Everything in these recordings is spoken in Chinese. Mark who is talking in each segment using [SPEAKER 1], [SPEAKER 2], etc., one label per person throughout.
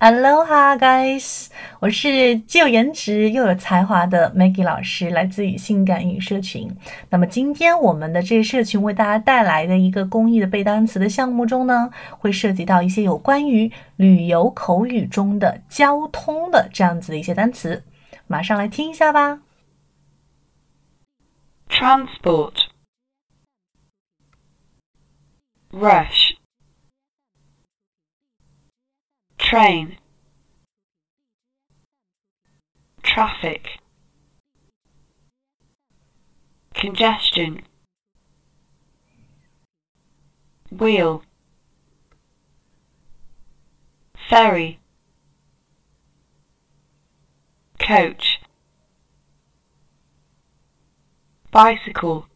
[SPEAKER 1] Aloha, guys！我是既有颜值又有才华的 Maggie 老师，来自于性感语社群。那么今天我们的这个社群为大家带来的一个公益的背单词的项目中呢，会涉及到一些有关于旅游口语中的交通的这样子的一些单词。马上来听一下吧。
[SPEAKER 2] Transport Rush train. Traffic. Congestion. Wheel. Ferry. Coach. Bicycle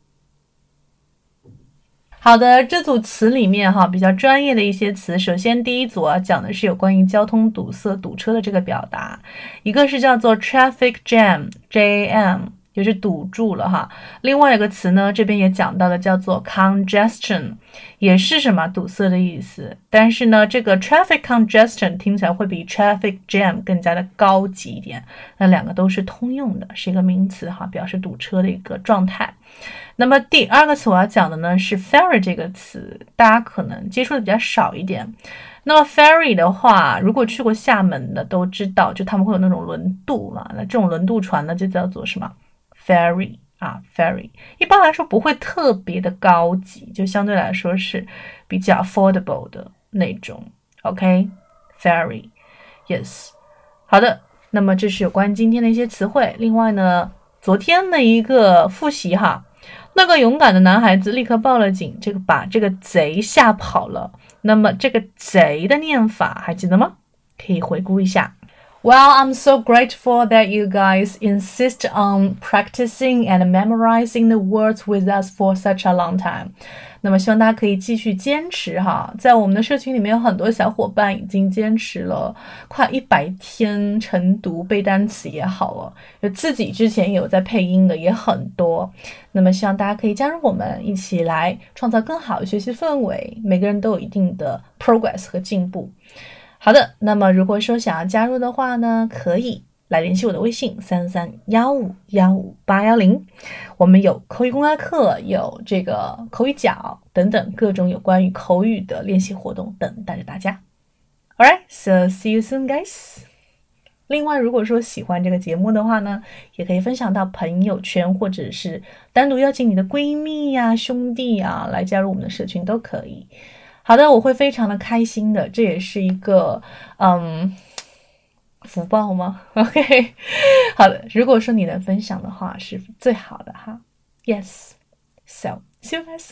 [SPEAKER 1] 好的，这组词里面哈比较专业的一些词，首先第一组啊讲的是有关于交通堵塞、堵车的这个表达，一个是叫做 traffic jam，jam，就是堵住了哈。另外一个词呢，这边也讲到了叫做 congestion，也是什么堵塞的意思。但是呢，这个 traffic congestion 听起来会比 traffic jam 更加的高级一点。那两个都是通用的，是一个名词哈，表示堵车的一个状态。那么第二个词我要讲的呢是 ferry 这个词，大家可能接触的比较少一点。那么 ferry 的话，如果去过厦门的都知道，就他们会有那种轮渡嘛。那这种轮渡船呢，就叫做什么 ferry 啊 ferry。一般来说不会特别的高级，就相对来说是比较 affordable 的那种。OK，ferry，yes，好的。那么这是有关今天的一些词汇。另外呢，昨天的一个复习哈。那个勇敢的男孩子立刻报了警，这个把这个贼吓跑了。那么这个贼的念法还记得吗？可以回顾一下。Well, I'm so grateful that you guys insist on practicing and memorizing the words with us for such a long time. 那么希望大家可以继续坚持哈，在我们的社群里面有很多小伙伴已经坚持了快一百天晨读背单词也好了，就自己之前有在配音的也很多。那么希望大家可以加入我们，一起来创造更好的学习氛围，每个人都有一定的 progress 和进步。好的，那么如果说想要加入的话呢，可以。来联系我的微信三三幺五幺五八幺零，我们有口语公开课，有这个口语角等等各种有关于口语的练习活动等待着大家。All right, so see you soon, guys. 另外，如果说喜欢这个节目的话呢，也可以分享到朋友圈，或者是单独邀请你的闺蜜呀、兄弟呀来加入我们的社群都可以。好的，我会非常的开心的，这也是一个嗯。福报吗？OK，好的。如果说你能分享的话，是最好的哈。Yes，so see you soon.